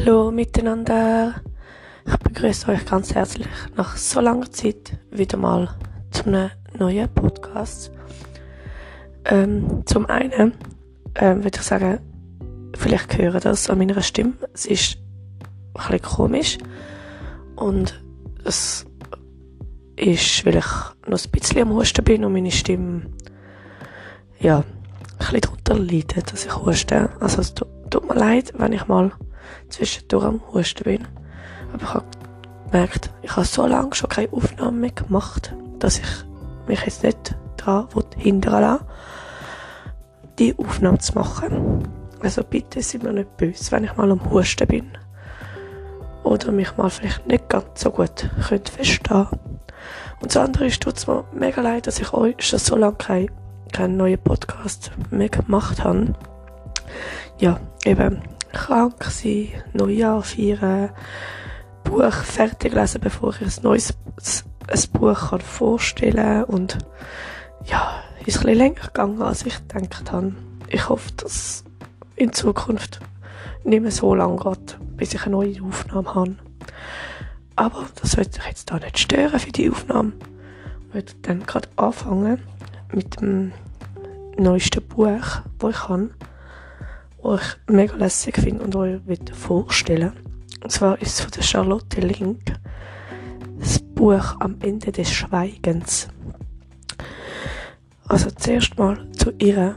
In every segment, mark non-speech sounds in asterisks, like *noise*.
Hallo miteinander. Ich begrüße euch ganz herzlich nach so langer Zeit wieder mal zu einem neuen Podcast. Ähm, zum einen ähm, würde ich sagen, vielleicht hören das an meiner Stimme. Es ist ein bisschen komisch und es ist, weil ich noch ein bisschen am Husten bin und meine Stimme ja, ein bisschen darunter leidet, dass ich huste. Also es tut mir leid, wenn ich mal zwischendurch am Husten bin. Aber ich habe gemerkt, ich habe so lange schon keine Aufnahmen mehr gemacht, dass ich mich jetzt nicht daran hindern lassen die Aufnahme zu machen. Also bitte seid mir nicht böse, wenn ich mal am Husten bin. Oder mich mal vielleicht nicht ganz so gut könnt verstehen Und das andere ist, tut es mir mega leid, dass ich euch schon so lange keinen kein neuen Podcast mehr gemacht habe. Ja, eben, krank sein, Neujahr feiern, Buch fertig lesen, bevor ich ein neues ein Buch kann vorstellen und ja, ist ein bisschen länger gegangen, als ich gedacht habe. Ich hoffe, dass in Zukunft nicht mehr so lange geht, bis ich eine neue Aufnahme habe. Aber das wird sich jetzt da nicht stören für die Aufnahme. Ich werde dann gerade anfangen mit dem neuesten Buch, das ich habe die ich mega lässig finde und euch vorstellen Und zwar ist es von der Charlotte Link das Buch Am Ende des Schweigens. Also zuerst mal zu ihr.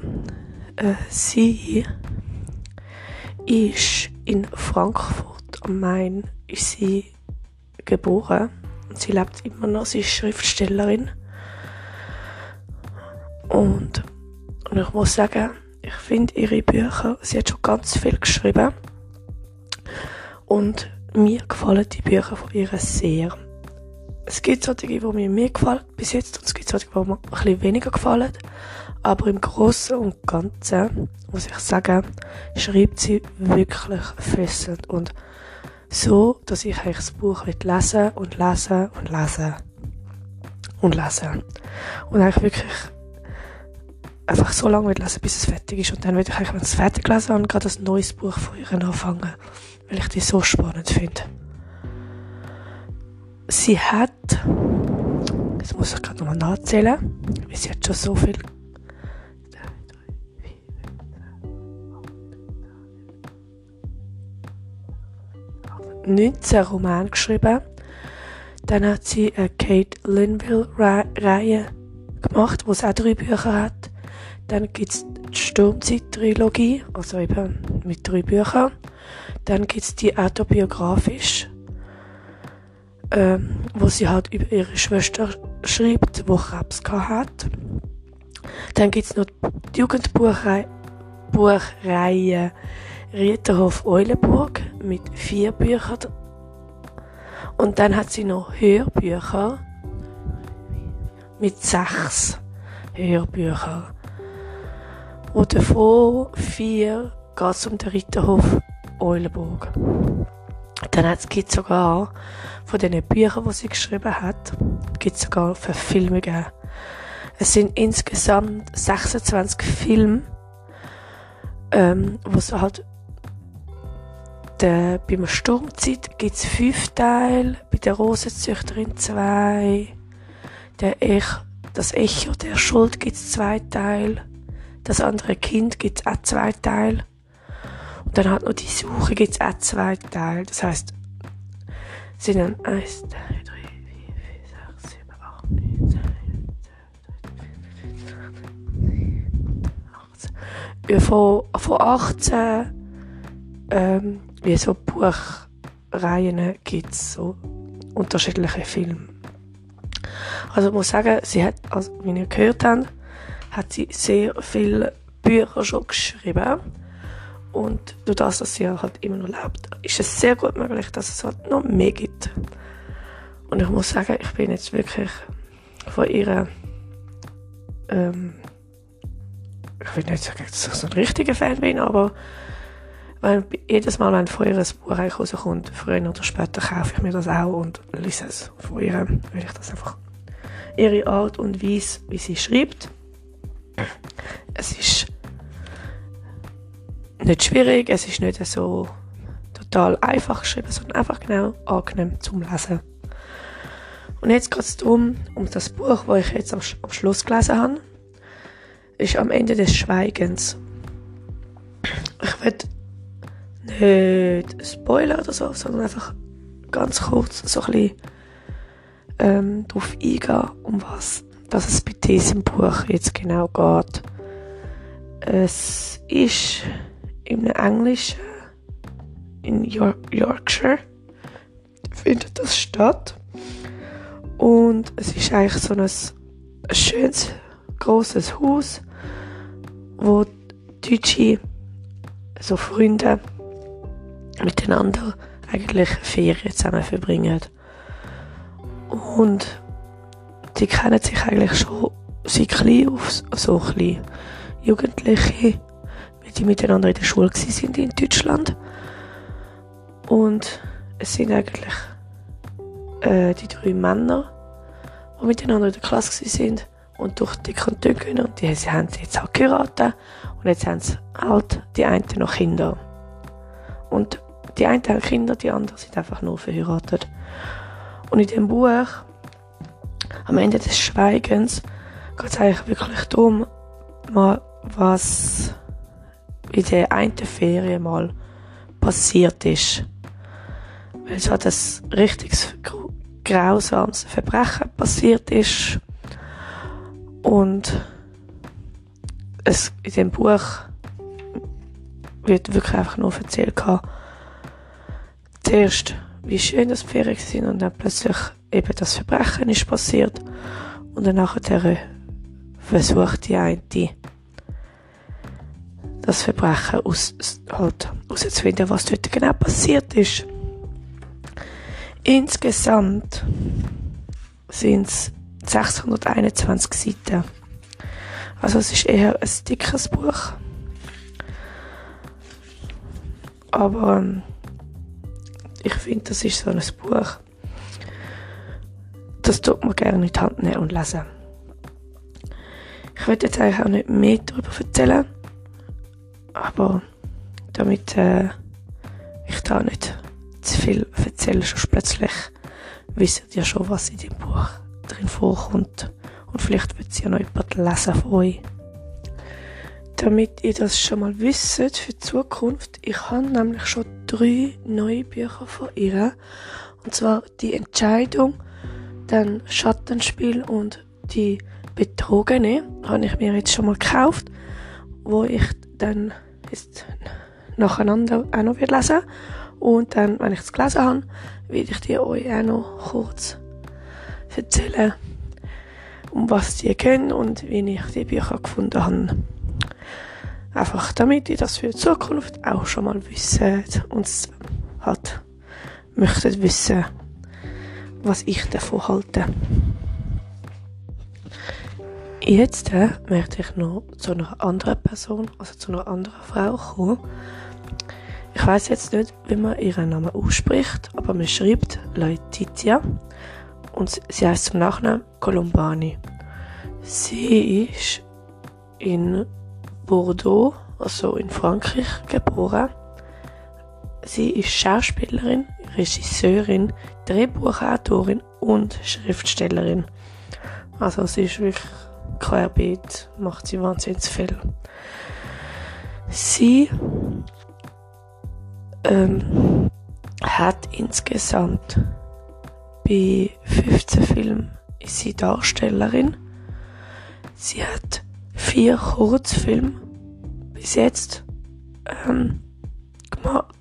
Äh, sie ist in Frankfurt am Main ist sie geboren und sie lebt immer noch, sie ist Schriftstellerin. Und, und ich muss sagen, ich finde ihre Bücher, sie hat schon ganz viel geschrieben. Und mir gefallen die Bücher von ihr sehr. Es gibt solche, die mir mehr gefallen bis jetzt und es gibt solche, die mir ein bisschen weniger gefallen. Aber im Großen und Ganzen, muss ich sagen, schreibt sie wirklich fesselnd und so, dass ich eigentlich das Buch lesen und lesen und lesen und lesen. Und eigentlich wirklich einfach so lange lesen, bis es fertig ist. Und dann würde ich eigentlich, wenn es fertig gelesen habe, gerade ein neues Buch von ihr anfangen, weil ich die so spannend finde. Sie hat, jetzt muss ich gerade nochmal nachzählen, weil sie hat schon so viel 19 Romane geschrieben. Dann hat sie eine Kate Linville-Reihe gemacht, wo es auch drei Bücher hat. Dann gibt es die Sturmzeit-Trilogie, also eben mit drei Büchern. Dann gibt es die autobiografisch, ähm, wo sie halt über ihre Schwester schreibt, die Krebs hat. Dann gibt es noch die Jugendbuchreihe Buchreihe Rieterhof Eulenburg mit vier Büchern. Und dann hat sie noch Hörbücher mit sechs Hörbüchern. Und davon vier geht es um den Ritterhof Eulenburg. Dann gibt es sogar von den Büchern, die sie geschrieben hat, gibt sogar Verfilmungen. Es sind insgesamt 26 Filme, ähm, wo es halt der, beim Sturmzeit gibt es fünf Teile, bei der Rosenzüchterin zwei, der Ech, das Echo der Schuld gibt es zwei Teile, das andere Kind gibt es auch zwei Teile. Und dann hat noch die Suche gibt es auch zwei Teile. Das heisst, es sind dann 1, 2, 3, 4, 5, 6, 7, 8, 9, 10, 18. Von, von 18 ähm, wie so Buchreihen gibt es so unterschiedliche Filme. Also ich muss sagen, sie hat, also wie ihr gehört habt, hat sie sehr viele Bücher schon geschrieben. Und durch das, dass sie halt immer noch lebt, ist es sehr gut möglich, dass es halt noch mehr gibt. Und ich muss sagen, ich bin jetzt wirklich von ihrer, ähm, ich will nicht sagen, dass ich so ein richtiger Fan bin, aber wenn jedes Mal, wenn von ihr ein Buch rauskommt, früher oder später kaufe ich mir das auch und lese es von ihr, weil ich das einfach ihre Art und Weise, wie sie schreibt, es ist nicht schwierig, es ist nicht so total einfach geschrieben, sondern einfach genau angenehm zum Lesen. Und jetzt geht es darum, um das Buch, das ich jetzt am, am Schluss gelesen habe, ist am Ende des Schweigens. Ich will nicht spoilern oder so, sondern einfach ganz kurz so ein bisschen ähm, darauf eingehen, um was dass es bei diesem Buch jetzt genau geht. Es ist im Englischen in York Yorkshire findet das statt und es ist eigentlich so ein, ein schönes großes Haus, wo Deutsche so Freunde miteinander eigentlich Ferien zusammen verbringen. Und die kennen sich eigentlich schon seit klein auf, so klein. Jugendliche, wie die miteinander in der Schule sind in Deutschland. Und es sind eigentlich äh, die drei Männer, die miteinander in der Klasse sind und durch dick und dünn. Und die sie haben jetzt auch geheiratet und jetzt haben sie halt die einen noch Kinder. Und die einen haben Kinder, die anderen sind einfach nur verheiratet. Und in dem Buch am Ende des Schweigens geht es eigentlich wirklich darum, mal was in der einen Ferien mal passiert ist. Weil es hat ein richtiges grausames Verbrechen passiert ist. Und es in dem Buch wird wirklich einfach nur erzählt zuerst, wie schön das Ferien sind und dann plötzlich eben das Verbrechen ist passiert und dann nachher versucht die eine das Verbrechen aus, halt herauszufinden, was dort genau passiert ist. Insgesamt sind es 621 Seiten. Also es ist eher ein dickes Buch. Aber ähm, ich finde, das ist so ein Buch, das tut man gerne in die Hand nehmen und lesen. Ich werde jetzt eigentlich auch nicht mehr darüber erzählen, aber damit äh, ich da nicht zu viel erzähle, schon plötzlich wisst ihr schon, was in dem Buch drin vorkommt und vielleicht wird es ja noch jemand lesen von euch. Damit ihr das schon mal wisst für die Zukunft, ich habe nämlich schon drei neue Bücher von ihr. Und zwar die Entscheidung, dann Schattenspiel und die Betrogene habe ich mir jetzt schon mal gekauft, wo ich dann jetzt nacheinander auch noch lesen. Und dann, wenn ich es gelesen habe, werde ich dir euch auch noch kurz erzählen, um was die gehen und wie ich die Bücher gefunden habe. Einfach damit ihr das für die Zukunft auch schon mal wisst und halt möchtet wissen, was ich davon halte. Jetzt äh, möchte ich noch zu einer anderen Person, also zu einer anderen Frau kommen. Ich weiß jetzt nicht, wie man ihren Namen ausspricht, aber man schreibt Laetitia und sie heißt zum Nachnamen Colombani. Sie ist in Bordeaux, also in Frankreich, geboren. Sie ist Schauspielerin, Regisseurin, Drehbuchautorin und Schriftstellerin. Also sie ist wirklich querbeet, macht sie wahnsinnig viel. Sie ähm, hat insgesamt bei 15 Filmen ist sie Darstellerin. Sie hat vier Kurzfilme bis jetzt ähm,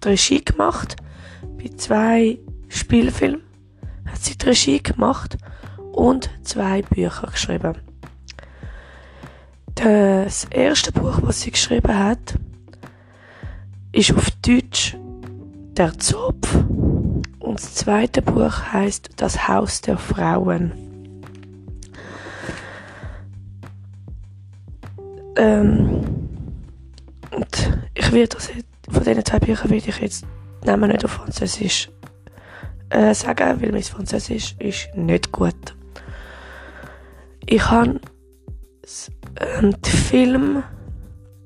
Regie gemacht. Bei zwei Spielfilmen hat sie die Regie gemacht und zwei Bücher geschrieben. Das erste Buch, was sie geschrieben hat, ist auf Deutsch Der Zopf und das zweite Buch heißt Das Haus der Frauen. Ähm, und ich werde das von diesen zwei Büchern werde ich jetzt Namen nicht auf Französisch äh, sagen, weil mein Französisch ist nicht gut. Ich habe ähm, den Film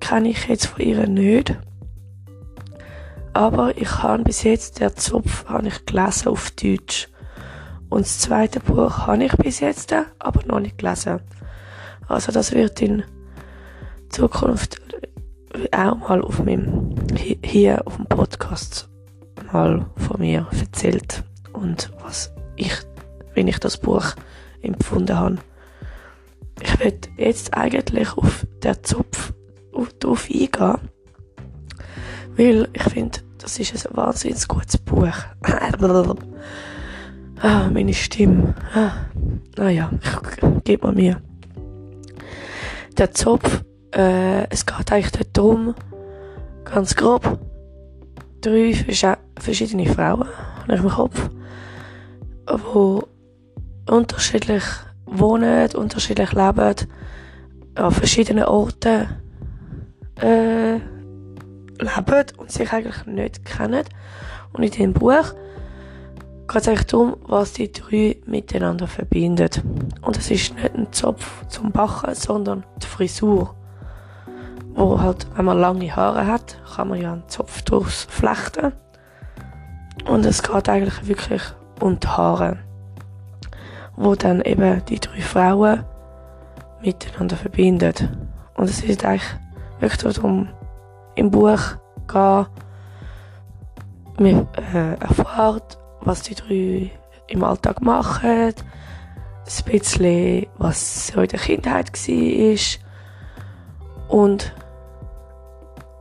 kenne ich jetzt von ihr nicht. Aber ich habe bis jetzt, der Zopf, habe ich gelesen auf Deutsch. Und das zweite Buch habe ich bis jetzt, aber noch nicht gelesen. Also das wird in Zukunft auch mal auf meinem, hier auf dem Podcast mal von mir erzählt und was ich, wenn ich das Buch empfunden habe. Ich werde jetzt eigentlich auf den Zopf drauf eingehen, weil ich finde, das ist ein wahnsinnig gutes Buch. *laughs* ah, meine Stimme. Ah, naja, gebe mir mir. Der Zopf, äh, es geht eigentlich darum, ganz grob, drei verschiedene Frauen, habe ich Kopf, die unterschiedlich wohnen, unterschiedlich leben, an verschiedenen Orten äh, leben und sich eigentlich nicht kennen. Und in diesem Buch geht es eigentlich darum, was die drei miteinander verbindet. Und es ist nicht ein Zopf zum Bachen, sondern die Frisur. Wo halt, wenn man lange Haare hat, kann man ja einen Zopf durchs flechten. Und es geht eigentlich wirklich um die Haare. Wo dann eben die drei Frauen miteinander verbindet. Und es ist eigentlich wirklich darum, im Buch gehen, man äh, erfahrt, was die drei im Alltag machen, ein bisschen, was so in der Kindheit war und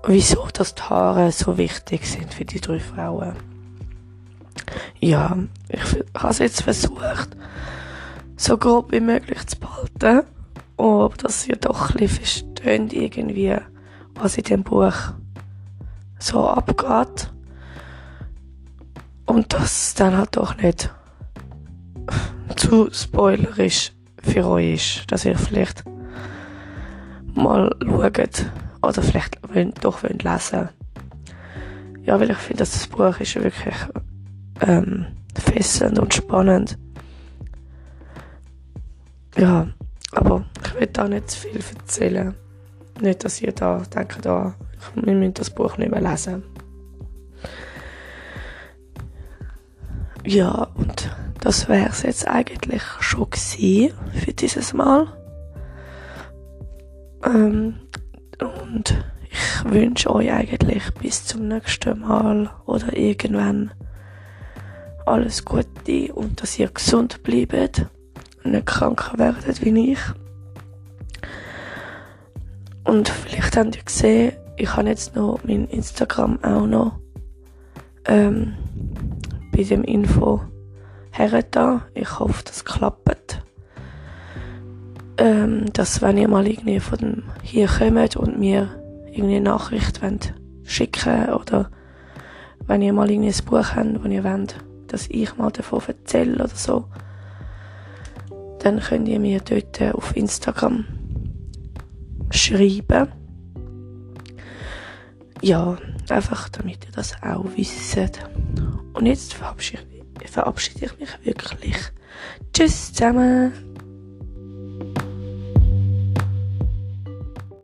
wieso das die Haare so wichtig sind für die drei Frauen. Ja, ich habe es jetzt versucht, so grob wie möglich zu behalten, aber dass ihr doch ein bisschen versteht irgendwie, was in dem Buch so abgeht. Und das dann halt doch nicht zu spoilerisch für euch ist, dass ihr vielleicht mal schaut oder vielleicht wollt, doch wollt lesen. Ja, weil ich finde, dass das Buch ist wirklich ähm, fesselnd und spannend. Ja, aber ich will da nicht zu viel erzählen. Nicht, dass ihr da denkt, ah, wir müssen das Buch nicht mehr lesen. Ja, und das wäre es jetzt eigentlich schon für dieses Mal. Ähm, und ich wünsche euch eigentlich bis zum nächsten Mal oder irgendwann alles Gute und dass ihr gesund bleibt und nicht krank werdet wie ich. Und vielleicht habt ihr gesehen, ich habe jetzt noch mein Instagram auch noch ähm, bei dem Info hergetan. Ich hoffe, das klappt. Ähm, dass wenn ihr mal irgendwie von dem hier kommt und mir irgendwie eine Nachricht wollt schicken oder wenn ihr mal irgendwie ein Buch habt, wo ihr wollt, dass ich mal davon erzähle oder so, dann könnt ihr mir dort auf Instagram schreiben. Ja, einfach damit ihr das auch wisst. Und jetzt verabschiede ich mich wirklich. Tschüss zusammen.